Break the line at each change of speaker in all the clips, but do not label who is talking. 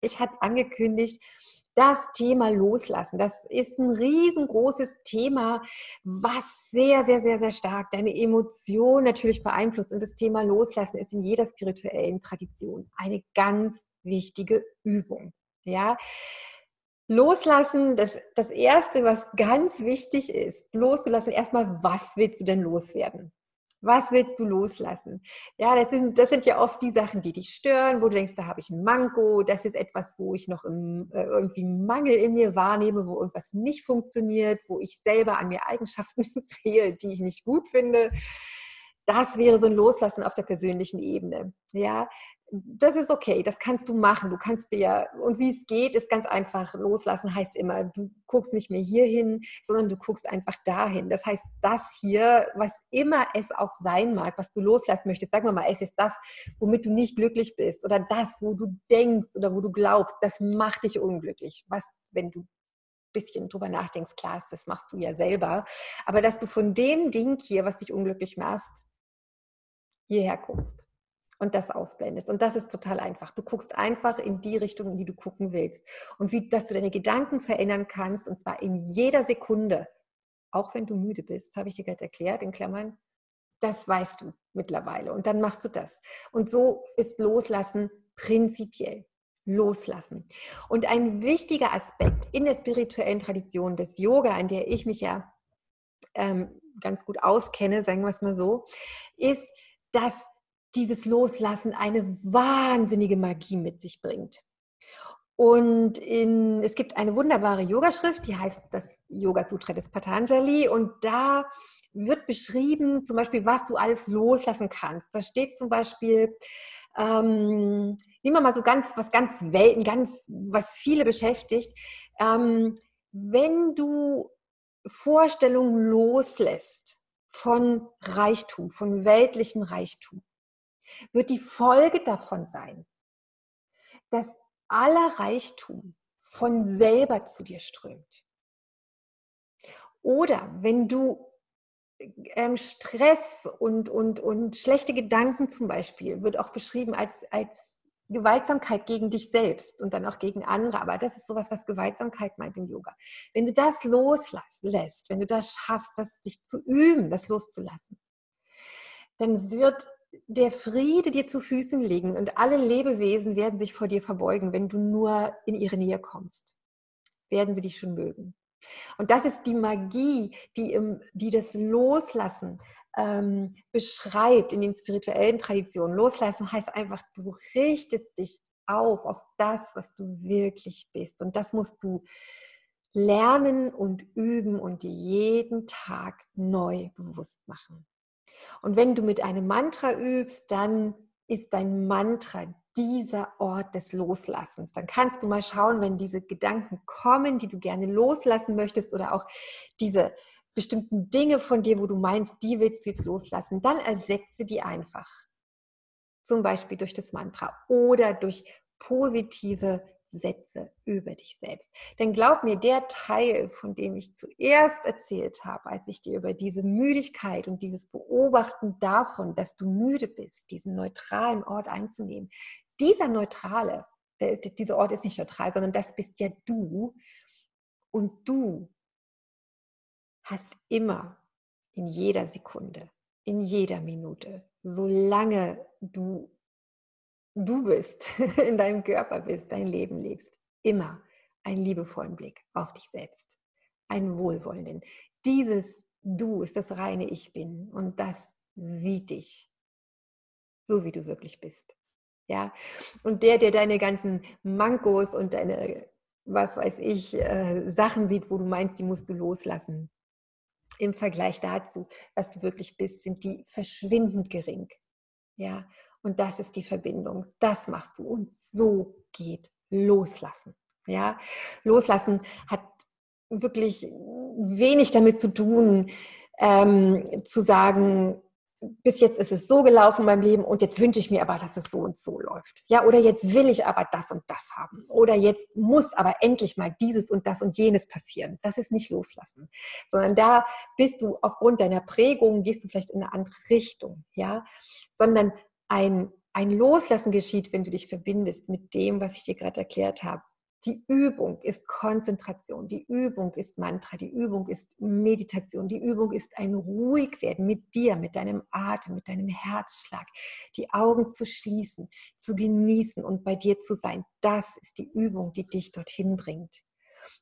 Ich hatte angekündigt, das Thema Loslassen, das ist ein riesengroßes Thema, was sehr, sehr, sehr, sehr stark deine Emotionen natürlich beeinflusst. Und das Thema Loslassen ist in jeder spirituellen Tradition eine ganz wichtige Übung. Ja, Loslassen, das, das Erste, was ganz wichtig ist, loszulassen, erstmal, was willst du denn loswerden? Was willst du loslassen? Ja, das sind, das sind ja oft die Sachen, die dich stören, wo du denkst, da habe ich ein Manko, das ist etwas, wo ich noch im, äh, irgendwie Mangel in mir wahrnehme, wo irgendwas nicht funktioniert, wo ich selber an mir Eigenschaften sehe, die ich nicht gut finde. Das wäre so ein Loslassen auf der persönlichen Ebene. Ja, das ist okay, das kannst du machen. Du kannst dir ja, und wie es geht, ist ganz einfach. Loslassen heißt immer, du guckst nicht mehr hier hin, sondern du guckst einfach dahin. Das heißt, das hier, was immer es auch sein mag, was du loslassen möchtest, sagen wir mal, es ist das, womit du nicht glücklich bist oder das, wo du denkst oder wo du glaubst, das macht dich unglücklich. Was, wenn du ein bisschen drüber nachdenkst, klar ist, das machst du ja selber. Aber dass du von dem Ding hier, was dich unglücklich macht, hierher guckst und das ausblendest. Und das ist total einfach. Du guckst einfach in die Richtung, in die du gucken willst. Und wie, dass du deine Gedanken verändern kannst, und zwar in jeder Sekunde. Auch wenn du müde bist, habe ich dir gerade erklärt, in Klammern. Das weißt du mittlerweile. Und dann machst du das. Und so ist Loslassen prinzipiell. Loslassen. Und ein wichtiger Aspekt in der spirituellen Tradition des Yoga, an der ich mich ja ähm, ganz gut auskenne, sagen wir es mal so, ist, dass dieses Loslassen eine wahnsinnige Magie mit sich bringt. Und in, es gibt eine wunderbare Yogaschrift, die heißt das Yoga Sutra des Patanjali. Und da wird beschrieben, zum Beispiel, was du alles loslassen kannst. Da steht zum Beispiel, ähm, nehmen wir mal so ganz, was ganz Welten, ganz, was viele beschäftigt. Ähm, wenn du Vorstellungen loslässt von Reichtum, von weltlichem Reichtum, wird die Folge davon sein, dass aller Reichtum von selber zu dir strömt. Oder wenn du ähm, Stress und, und, und schlechte Gedanken zum Beispiel, wird auch beschrieben als, als Gewaltsamkeit gegen dich selbst und dann auch gegen andere. Aber das ist sowas, was Gewaltsamkeit meint im Yoga. Wenn du das loslässt, wenn du das schaffst, das dich zu üben, das loszulassen, dann wird der Friede dir zu Füßen liegen und alle Lebewesen werden sich vor dir verbeugen, wenn du nur in ihre Nähe kommst. Werden sie dich schon mögen. Und das ist die Magie, die, im, die das Loslassen ähm, beschreibt in den spirituellen Traditionen. Loslassen heißt einfach, du richtest dich auf, auf das, was du wirklich bist. Und das musst du lernen und üben und dir jeden Tag neu bewusst machen. Und wenn du mit einem Mantra übst, dann ist dein Mantra dieser Ort des Loslassens. Dann kannst du mal schauen, wenn diese Gedanken kommen, die du gerne loslassen möchtest oder auch diese bestimmten Dinge von dir, wo du meinst, die willst du jetzt loslassen, dann ersetze die einfach. Zum Beispiel durch das Mantra oder durch positive Sätze über dich selbst. Denn glaub mir, der Teil, von dem ich zuerst erzählt habe, als ich dir über diese Müdigkeit und dieses Beobachten davon, dass du müde bist, diesen neutralen Ort einzunehmen, dieser neutrale, der ist, dieser Ort ist nicht neutral, sondern das bist ja du. Und du hast immer in jeder Sekunde, in jeder Minute, solange du du bist, in deinem Körper bist, dein Leben lebst, immer einen liebevollen Blick auf dich selbst, einen wohlwollenden. Dieses Du ist das reine Ich bin und das sieht dich, so wie du wirklich bist. Ja, und der, der deine ganzen Mankos und deine, was weiß ich, äh, Sachen sieht, wo du meinst, die musst du loslassen, im Vergleich dazu, was du wirklich bist, sind die verschwindend gering. Ja, Und das ist die Verbindung. Das machst du. Und so geht loslassen. Ja, loslassen hat wirklich wenig damit zu tun, ähm, zu sagen, bis jetzt ist es so gelaufen in meinem Leben und jetzt wünsche ich mir aber, dass es so und so läuft. Ja, oder jetzt will ich aber das und das haben. Oder jetzt muss aber endlich mal dieses und das und jenes passieren. Das ist nicht loslassen, sondern da bist du aufgrund deiner Prägung, gehst du vielleicht in eine andere Richtung. Ja, sondern ein, ein Loslassen geschieht, wenn du dich verbindest mit dem, was ich dir gerade erklärt habe. Die Übung ist Konzentration, die Übung ist Mantra, die Übung ist Meditation, die Übung ist ein Ruhigwerden mit dir, mit deinem Atem, mit deinem Herzschlag, die Augen zu schließen, zu genießen und bei dir zu sein. Das ist die Übung, die dich dorthin bringt.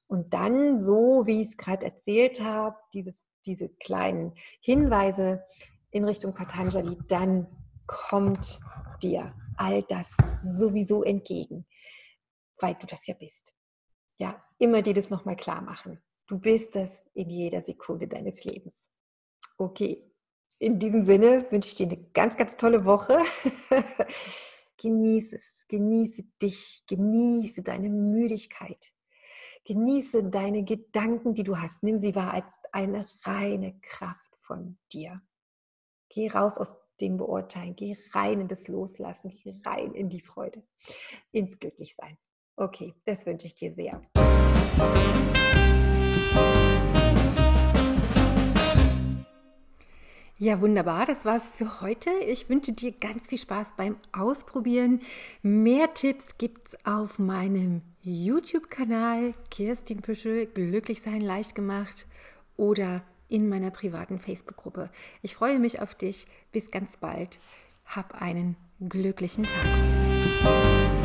Und dann, so wie ich es gerade erzählt habe, dieses, diese kleinen Hinweise in Richtung Patanjali, dann kommt dir all das sowieso entgegen weil du das ja bist. Ja, immer dir das nochmal klar machen. Du bist das in jeder Sekunde deines Lebens. Okay, in diesem Sinne wünsche ich dir eine ganz, ganz tolle Woche. genieße es, genieße dich, genieße deine Müdigkeit. Genieße deine Gedanken, die du hast. Nimm sie wahr als eine reine Kraft von dir. Geh raus aus dem Beurteilen, geh rein in das Loslassen, geh rein in die Freude, ins Glücklichsein. Okay, das wünsche ich dir sehr. Ja, wunderbar. Das war's für heute. Ich wünsche dir ganz viel Spaß beim Ausprobieren. Mehr Tipps gibt's auf meinem YouTube-Kanal Kirstin Püschel, Glücklich sein leicht gemacht oder in meiner privaten Facebook-Gruppe. Ich freue mich auf dich. Bis ganz bald. Hab einen glücklichen Tag.